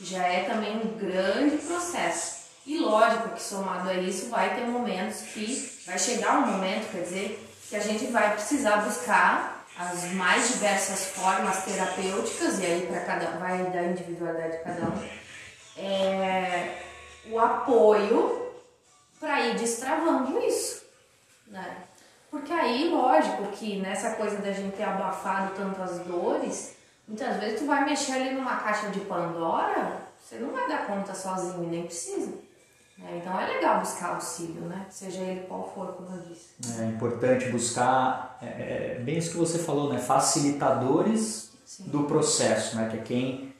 já é também um grande processo. E lógico que somado a isso vai ter momentos que vai chegar um momento, quer dizer, que a gente vai precisar buscar as mais diversas formas terapêuticas e aí para cada vai da individualidade de cada um é, o apoio para ir destravando isso, né? Porque aí, lógico que nessa coisa da gente ter abafado tantas dores, Muitas vezes tu vai mexer ali numa caixa de Pandora, você não vai dar conta sozinho, nem precisa. É, então é legal buscar auxílio, né? Seja ele qual for, como eu disse. É importante buscar, é, é, é bem isso que você falou, né? Facilitadores Sim. do processo, né? Que é quem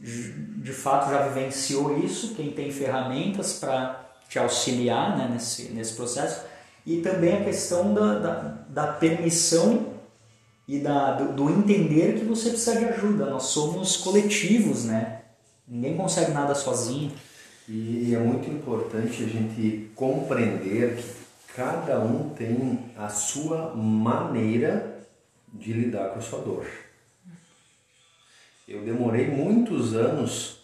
de fato já vivenciou isso, quem tem ferramentas para te auxiliar né? nesse, nesse processo. E também a questão da, da, da permissão e da, do, do, entender que você precisa de ajuda. Nós somos coletivos, né? Ninguém consegue nada sozinho. E é muito importante a gente compreender que cada um tem a sua maneira de lidar com a sua dor. Eu demorei muitos anos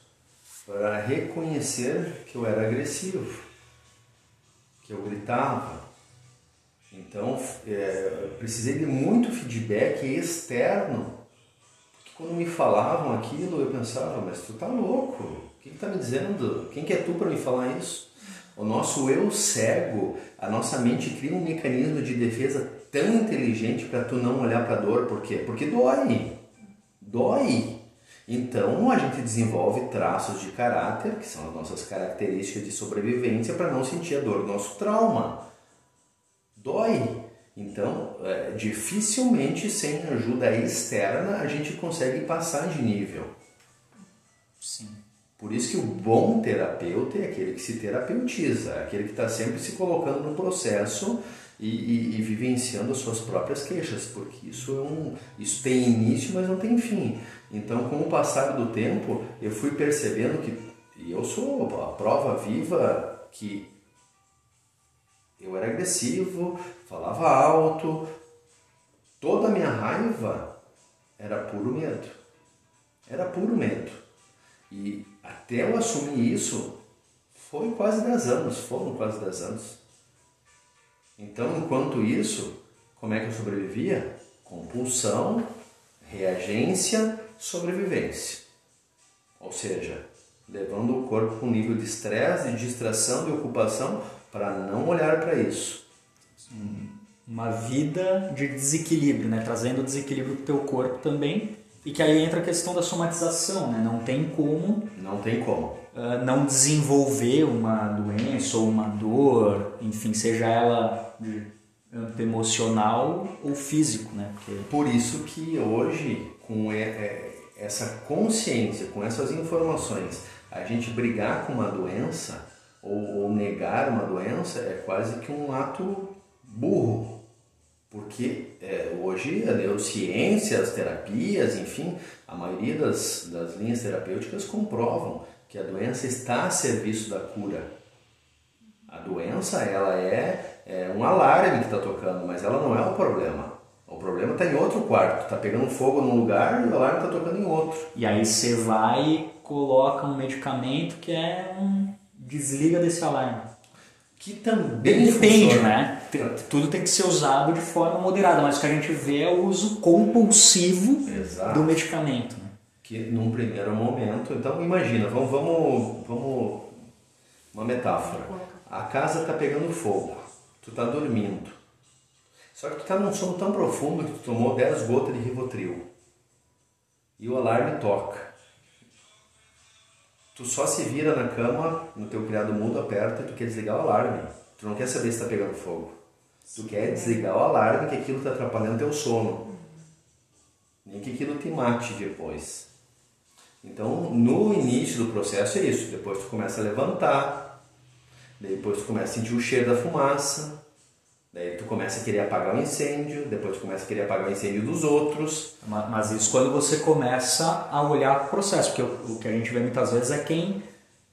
para reconhecer que eu era agressivo, que eu gritava. Então, é, precisei de muito feedback externo. Porque quando me falavam aquilo, eu pensava, mas tu tá louco? O que, que tá me dizendo? Quem que é tu para me falar isso? O nosso eu cego, a nossa mente cria um mecanismo de defesa tão inteligente para tu não olhar para a dor. Por quê? Porque dói. Dói. Então a gente desenvolve traços de caráter, que são as nossas características de sobrevivência, para não sentir a dor do nosso trauma. Dói. Então, é, dificilmente sem ajuda externa a gente consegue passar de nível. Por isso que o bom terapeuta é aquele que se terapeutiza, é aquele que está sempre se colocando no processo e, e, e, vivenciando as suas próprias queixas, porque isso, é um, isso tem início, mas não tem fim. Então, com o passar do tempo, eu fui percebendo que, e eu sou a prova viva que eu era agressivo, falava alto, toda a minha raiva era puro medo. Era puro medo. E até eu assumir isso, foi quase 10 anos, foram quase 10 anos. Então, enquanto isso, como é que eu sobrevivia? Compulsão, reagência, sobrevivência. Ou seja, levando o corpo para um nível de estresse, de distração, de ocupação, para não olhar para isso. Uma vida de desequilíbrio, né? trazendo desequilíbrio para o teu corpo também. E que aí entra a questão da somatização, né? Não tem como. Não tem como. Uh, não desenvolver uma doença ou uma dor, enfim, seja ela de âmbito emocional ou físico, né? Porque... Por isso que hoje, com essa consciência, com essas informações, a gente brigar com uma doença ou, ou negar uma doença é quase que um ato burro. Porque é, hoje a neurociência, as terapias, enfim, a maioria das, das linhas terapêuticas comprovam que a doença está a serviço da cura. A doença ela é, é um alarme que está tocando, mas ela não é o problema. O problema está em outro quarto, está pegando fogo num lugar e o alarme está tocando em outro. E aí você vai e coloca um medicamento que é um desliga desse alarme. Que também depende, funciona. né? Tudo tem que ser usado de forma moderada, mas o que a gente vê é o uso compulsivo Exato. do medicamento. Né? Que num primeiro momento, então imagina, vamos, vamos, vamos uma metáfora. A casa está pegando fogo, tu está dormindo. Só que tu está num sono tão profundo que tu tomou 10 gotas de Rivotril. E o alarme toca. Tu só se vira na cama, no teu criado mudo, aperta e tu quer desligar o alarme. Tu não quer saber se está pegando fogo. Tu quer desligar o alarme que aquilo está atrapalhando teu sono. Nem que aquilo te mate depois. Então, no início do processo é isso. Depois tu começa a levantar. Depois tu começa a sentir o cheiro da fumaça. Daí tu começa a querer apagar o incêndio, depois tu começa a querer apagar o incêndio dos outros. Mas isso quando você começa a olhar o processo, porque o que a gente vê muitas vezes é quem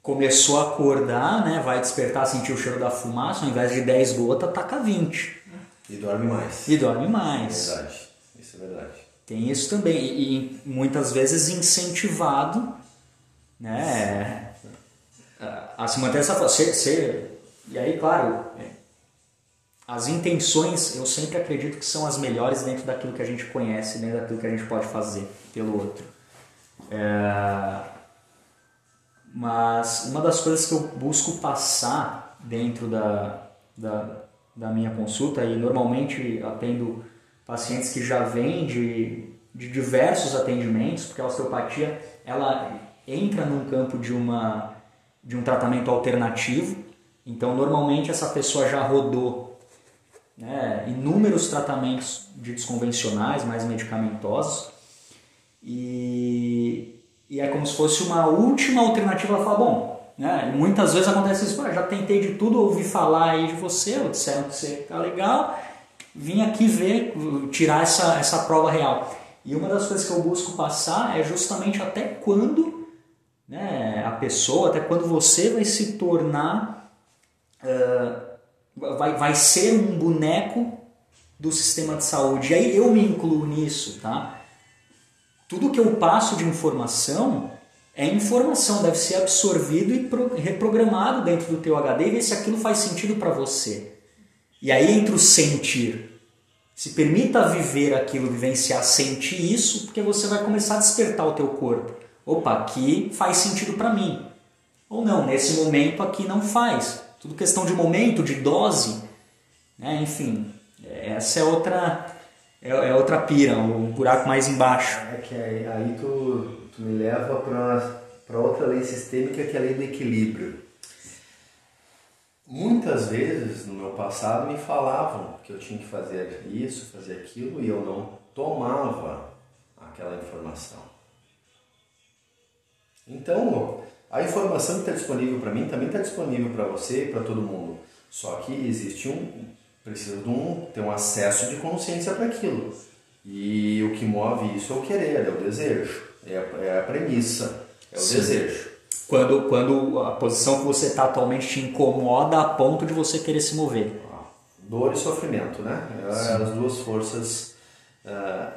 começou a acordar, né, vai despertar, sentir o cheiro da fumaça, ao invés de 10 gotas, taca 20. E dorme mais. E dorme mais. É verdade, isso é verdade. Tem isso também, e muitas vezes incentivado, né, a se manter essa... Ser, ser, e aí, claro, as intenções eu sempre acredito que são as melhores dentro daquilo que a gente conhece, dentro daquilo que a gente pode fazer pelo outro. É... Mas uma das coisas que eu busco passar dentro da, da, da minha consulta, e normalmente atendo pacientes que já vêm de, de diversos atendimentos, porque a osteopatia ela entra num campo de, uma, de um tratamento alternativo, então normalmente essa pessoa já rodou né, inúmeros tratamentos de desconvencionais, mais medicamentosos, e, e é como se fosse uma última alternativa. Ela fala, bom, né, muitas vezes acontece isso, já tentei de tudo, ouvi falar aí de você, disseram que você tá legal, vim aqui ver, tirar essa, essa prova real. E uma das coisas que eu busco passar é justamente até quando né, a pessoa, até quando você vai se tornar uh, vai, vai ser um boneco do sistema de saúde. E aí eu me incluo nisso, tá? Tudo que eu passo de informação é informação, deve ser absorvido e reprogramado dentro do teu HD e ver se aquilo faz sentido para você. E aí entra o sentir. Se permita viver aquilo, vivenciar, sentir isso, porque você vai começar a despertar o teu corpo. Opa, aqui faz sentido para mim. Ou não, nesse momento aqui não faz. Tudo questão de momento, de dose. Né? Enfim, essa é outra é, é outra pira, um buraco mais embaixo. É que aí, aí tu, tu me leva para outra lei sistêmica que é a lei do equilíbrio. Muitas vezes no meu passado me falavam que eu tinha que fazer isso, fazer aquilo e eu não tomava aquela informação. Então, a informação que está disponível para mim também está disponível para você e para todo mundo. Só que existe um, precisa de um, ter um acesso de consciência para aquilo. E o que move isso é o querer, é o desejo, é a, é a premissa, é o Sim. desejo. Quando, quando a posição que você está atualmente te incomoda a ponto de você querer se mover. Dor e sofrimento, né? É as duas forças. Uh,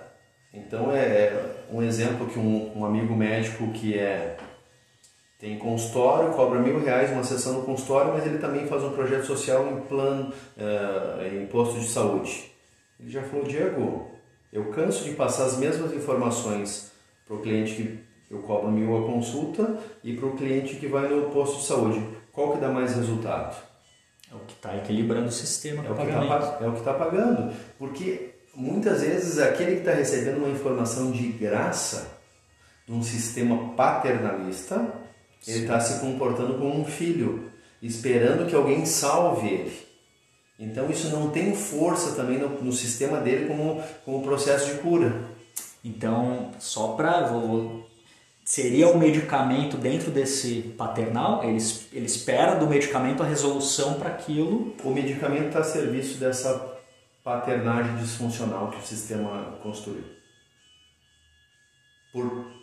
então é, é um exemplo que um, um amigo médico que é tem consultório, cobra mil reais uma sessão no consultório, mas ele também faz um projeto social em plano, uh, em posto de saúde. Ele já falou, Diego, eu canso de passar as mesmas informações para o cliente que eu cobro mil a consulta e para o cliente que vai no posto de saúde. Qual que dá mais resultado? É o que está equilibrando o sistema é o, que tá, é o que está pagando. Porque muitas vezes aquele que está recebendo uma informação de graça num sistema paternalista ele está se comportando como um filho, esperando que alguém salve ele. Então isso não tem força também no, no sistema dele como, como processo de cura. Então, só para. Seria o medicamento dentro desse paternal? Ele, ele espera do medicamento a resolução para aquilo. O medicamento está a serviço dessa paternagem disfuncional que o sistema construiu. Por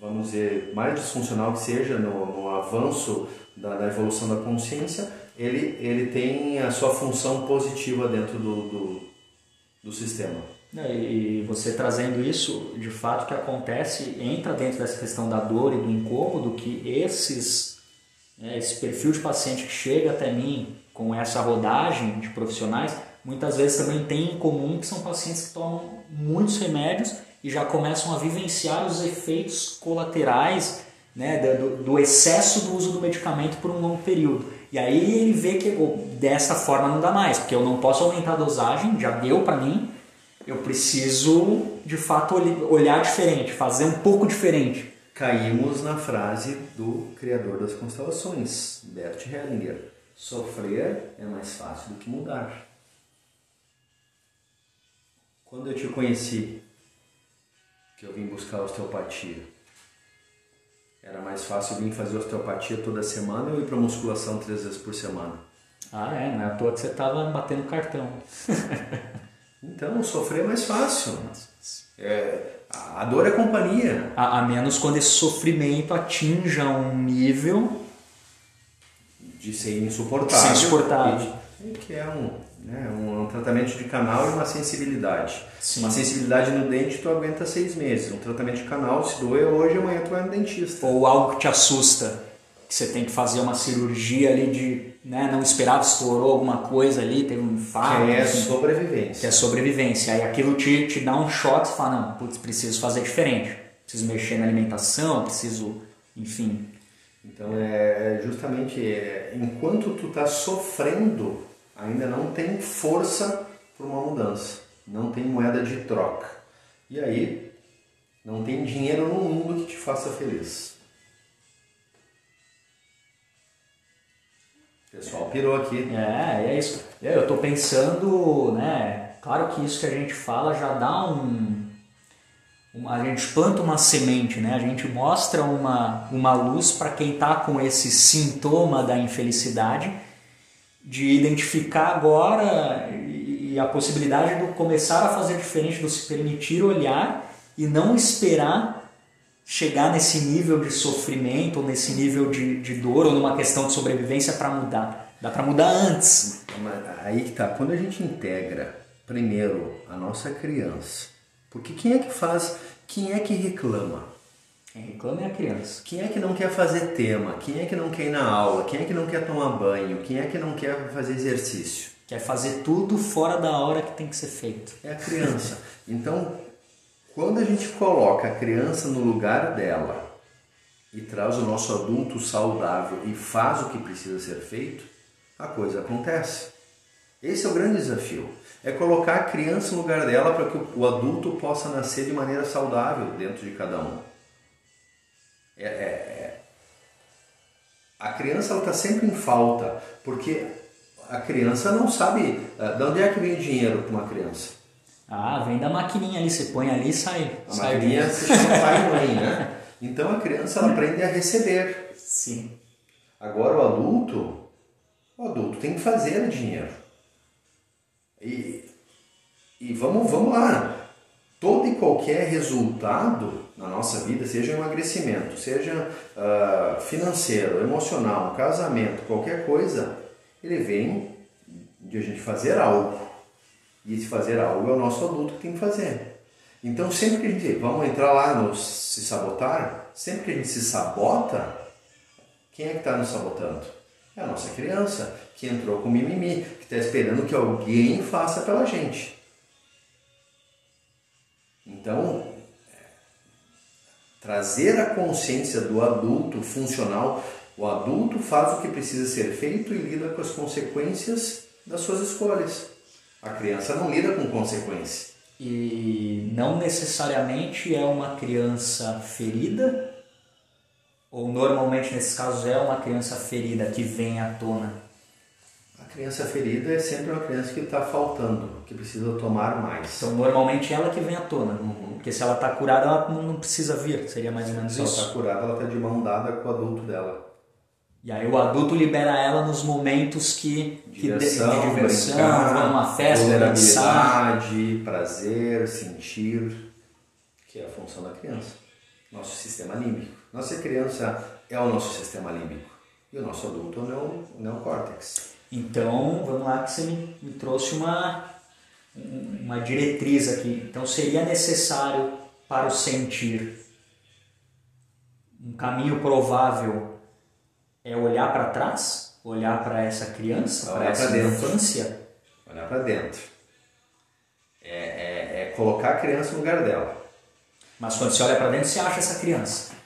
vamos dizer, mais disfuncional que seja no, no avanço da, da, evolução da consciência, ele, ele tem a sua função positiva dentro do, do, do sistema. É, e você trazendo isso, de fato, que acontece, entra dentro dessa questão da dor e do incômodo, que esses, né, esse perfil de paciente que chega até mim com essa rodagem de profissionais, muitas vezes também tem em comum que são pacientes que tomam muitos remédios e já começam a vivenciar os efeitos colaterais né, do, do, excesso do uso do medicamento por um longo período. E aí ele vê que oh, dessa forma não dá mais, porque eu não posso aumentar a dosagem, já deu para mim, eu preciso de fato olhar diferente, fazer um pouco diferente. Caímos na frase do criador das constelações, Bert Hellinger: sofrer é mais fácil do que mudar. Quando eu te conheci, que eu vim buscar osteopatia. Era mais fácil vir fazer osteopatia toda semana ou ir para musculação três vezes por semana. Ah, é, não é à toa que você estava batendo cartão. então, sofrer é mais fácil. É, a dor é companhia. A, a, menos quando esse sofrimento atinja um nível de ser insuportável. Ser insuportável. Que é um, né? Um, um, tratamento de canal e uma sensibilidade. Sim. Uma sensibilidade no dente tu aguenta seis meses. Um tratamento de canal, se doer hoje, amanhã tu vai no dentista. Ou algo que te assusta, que você tem que fazer uma cirurgia ali de, né, não esperava, estourou alguma coisa ali, teve um infarto. Que é assim, sobrevivência. Que é sobrevivência. Aí aquilo te, te dá um choque, você fala, não, putz, preciso fazer diferente. Preciso mexer na alimentação, preciso, enfim. Então é justamente é, enquanto tu tá sofrendo ainda não tem força para uma mudança, não tem moeda de troca. E aí, não tem dinheiro no mundo que te faça feliz. O pessoal pirou aqui. É, é isso. Eu estou pensando, né? Claro que isso que a gente fala já dá um. A gente planta uma semente, né? A gente mostra uma, uma luz para quem está com esse sintoma da infelicidade de identificar agora e a possibilidade de começar a fazer diferente, de se permitir olhar e não esperar chegar nesse nível de sofrimento, ou nesse nível de, de dor, ou numa questão de sobrevivência para mudar. Dá para mudar antes. Aí que tá. Quando a gente integra primeiro a nossa criança, porque quem é que faz, quem é que reclama? Quem reclama é a criança. Quem é que não quer fazer tema? Quem é que não quer ir na aula? Quem é que não quer tomar banho? Quem é que não quer fazer exercício? Quer fazer tudo fora da hora que tem que ser feito. É a criança. Então, quando a gente coloca a criança no lugar dela e traz o nosso adulto saudável e faz o que precisa ser feito, a coisa acontece. Esse é o grande desafio. É colocar a criança no lugar dela para que o adulto possa nascer de maneira saudável dentro de cada um. É, é, é. A criança está sempre em falta, porque a criança não sabe uh, de onde é que vem o dinheiro para uma criança. Ah, vem da maquininha ali, você põe ali e sai. A sai maquininha se chama pai mãe, né? Então a criança ela aprende a receber. Sim. Agora o adulto, o adulto tem que fazer dinheiro. E, e vamos, vamos lá. Todo e qualquer resultado na nossa vida, seja emagrecimento, seja uh, financeiro, emocional, casamento, qualquer coisa, ele vem de a gente fazer algo. E esse fazer algo é o nosso adulto que tem que fazer. Então, sempre que a gente vamos entrar lá no se sabotar, sempre que a gente se sabota, quem é que está nos sabotando? É a nossa criança que entrou com mimimi, que está esperando que alguém faça pela gente. Então, trazer a consciência do adulto funcional, o adulto faz o que precisa ser feito e lida com as consequências das suas escolhas. A criança não lida com consequência. E não necessariamente é uma criança ferida, ou normalmente nesses casos é uma criança ferida que vem à tona. Criança ferida é sempre uma criança que está faltando, que precisa tomar mais. Então normalmente ela que vem à tona, porque se ela está curada ela não precisa vir, seria mais ou menos se isso. Se ela está curada ela está de mão dada com o adulto dela. E aí o adulto libera ela nos momentos que, diversão, que de, de diversão, brincar, uma festa, vulnerabilidade, prazer, sentir, que é a função da criança. Nosso sistema límbico. Nossa criança é o nosso sistema límbico e o nosso adulto é o neocórtex. Então, vamos lá que você me, trouxe uma, uma diretriz aqui. Então, seria necessário para o sentir um caminho provável é olhar para trás, olhar para essa criança, para essa dentro. infância. Olhar para dentro. É, é, é, colocar a criança no lugar dela. Mas quando você olha para dentro, você acha essa criança.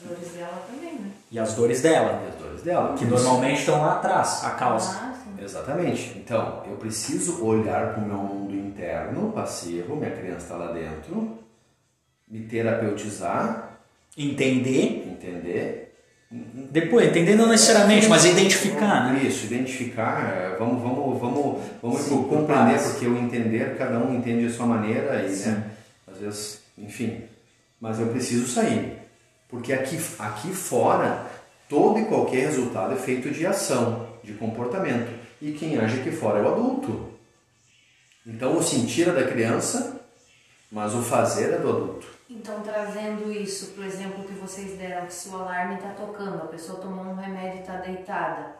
As dores dela também, né? E as dores dela. E as dores dela. Que normalmente estão lá atrás, a causa. Ah, Exatamente. Então, eu preciso olhar para o meu mundo interno, passivo, minha criança está lá dentro, me terapeutizar, entender. Entender. Depois, entender não necessariamente, mas identificar, né? Isso, identificar, vamos, vamos, vamos, vamos Sim, compreender, porque o entender, cada um entende a sua maneira e, né, às vezes, enfim, mas eu preciso sair, porque aqui, aqui fora, todo e qualquer resultado é feito de ação, de comportamento, e quem age aqui fora é o adulto. Então, o sentir é da criança, mas o fazer é do adulto. Então, trazendo isso, por exemplo, que vocês deram, que se o alarme está tocando, a pessoa tomou um remédio e está deitada.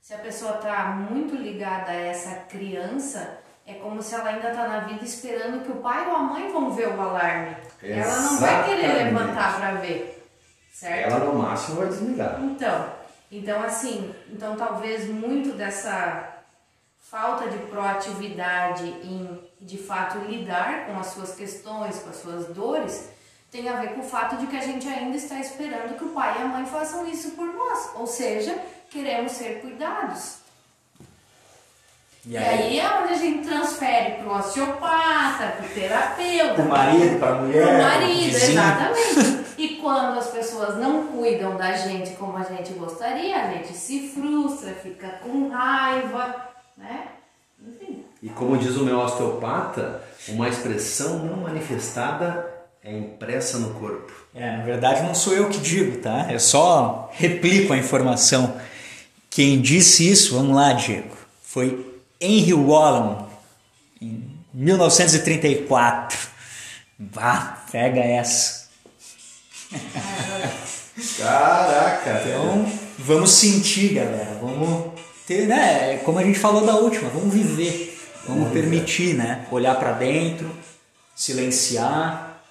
Se a pessoa está muito ligada a essa criança, é como se ela ainda está na vida esperando que o pai ou a mãe vão ver o alarme. Exatamente. Ela não vai querer levantar para ver, certo? Ela no máximo vai desligar. Então, então assim, então talvez muito dessa falta de proatividade em de fato lidar com as suas questões, com as suas dores, tem a ver com o fato de que a gente ainda está esperando que o pai e a mãe façam isso por nós, ou seja, queremos ser cuidados. E, aí? e aí é onde a gente transfere para o osteopata, para o terapeuta, para o marido, para a mulher, para o marido, exatamente. E quando as pessoas não cuidam da gente como a gente gostaria, a gente se frustra, fica com raiva, né? Enfim. E como diz o meu osteopata, uma expressão não manifestada é impressa no corpo. É, na verdade não sou eu que digo, tá? Eu só replico a informação. Quem disse isso, vamos lá, Diego, foi Henry Wallum, em 1934. Vá, pega essa. Caraca! Então, vamos sentir, galera. Vamos ter, né? Como a gente falou da última, vamos viver, vamos permitir, né? Olhar para dentro, silenciar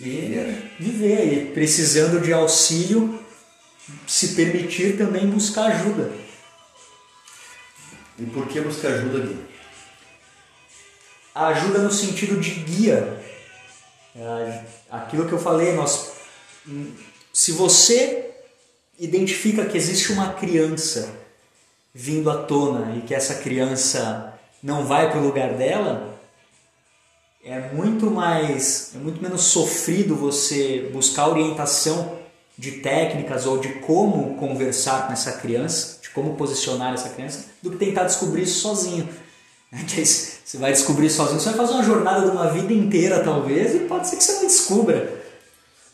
e viver aí, precisando de auxílio, se permitir também buscar ajuda. E por que buscar ajuda, Gui? A ajuda no sentido de guia. É, aquilo que eu falei, nós, se você identifica que existe uma criança vindo à tona e que essa criança não vai para o lugar dela, é muito mais, é muito menos sofrido você buscar orientação de técnicas ou de como conversar com essa criança, como posicionar essa criança, do que tentar descobrir isso sozinho. Que você vai descobrir sozinho, você vai fazer uma jornada de uma vida inteira talvez e pode ser que você não descubra.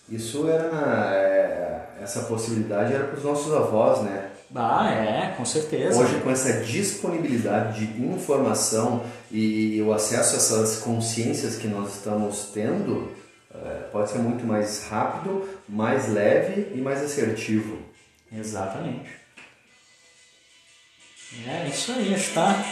Isso era é, essa possibilidade era para os nossos avós, né? Ah, é, com certeza. Hoje, com essa disponibilidade de informação e o acesso a essas consciências que nós estamos tendo, é, pode ser muito mais rápido, mais leve e mais assertivo. Exatamente. É isso aí, está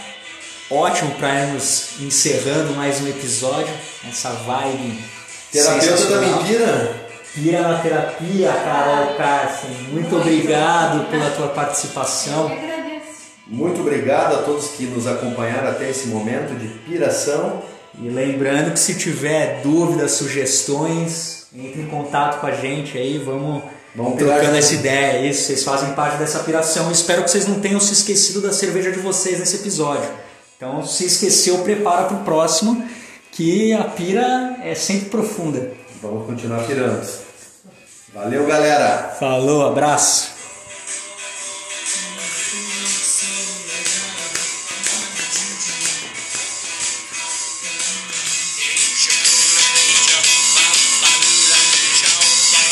ótimo para irmos encerrando mais um episódio, essa vibe. Terapeuta da mentira? Pira na terapia, Carol Carson. Muito obrigado pela tua participação. Eu que agradeço. Muito obrigado a todos que nos acompanharam até esse momento de piração. E lembrando que se tiver dúvidas, sugestões, entre em contato com a gente aí, vamos, Vamos trocando essa ideia. Isso, vocês fazem parte dessa piração. Espero que vocês não tenham se esquecido da cerveja de vocês nesse episódio. Então, se esqueceu, prepara para o próximo, que a pira é sempre profunda. Vamos continuar pirando. Valeu, galera! Falou, abraço!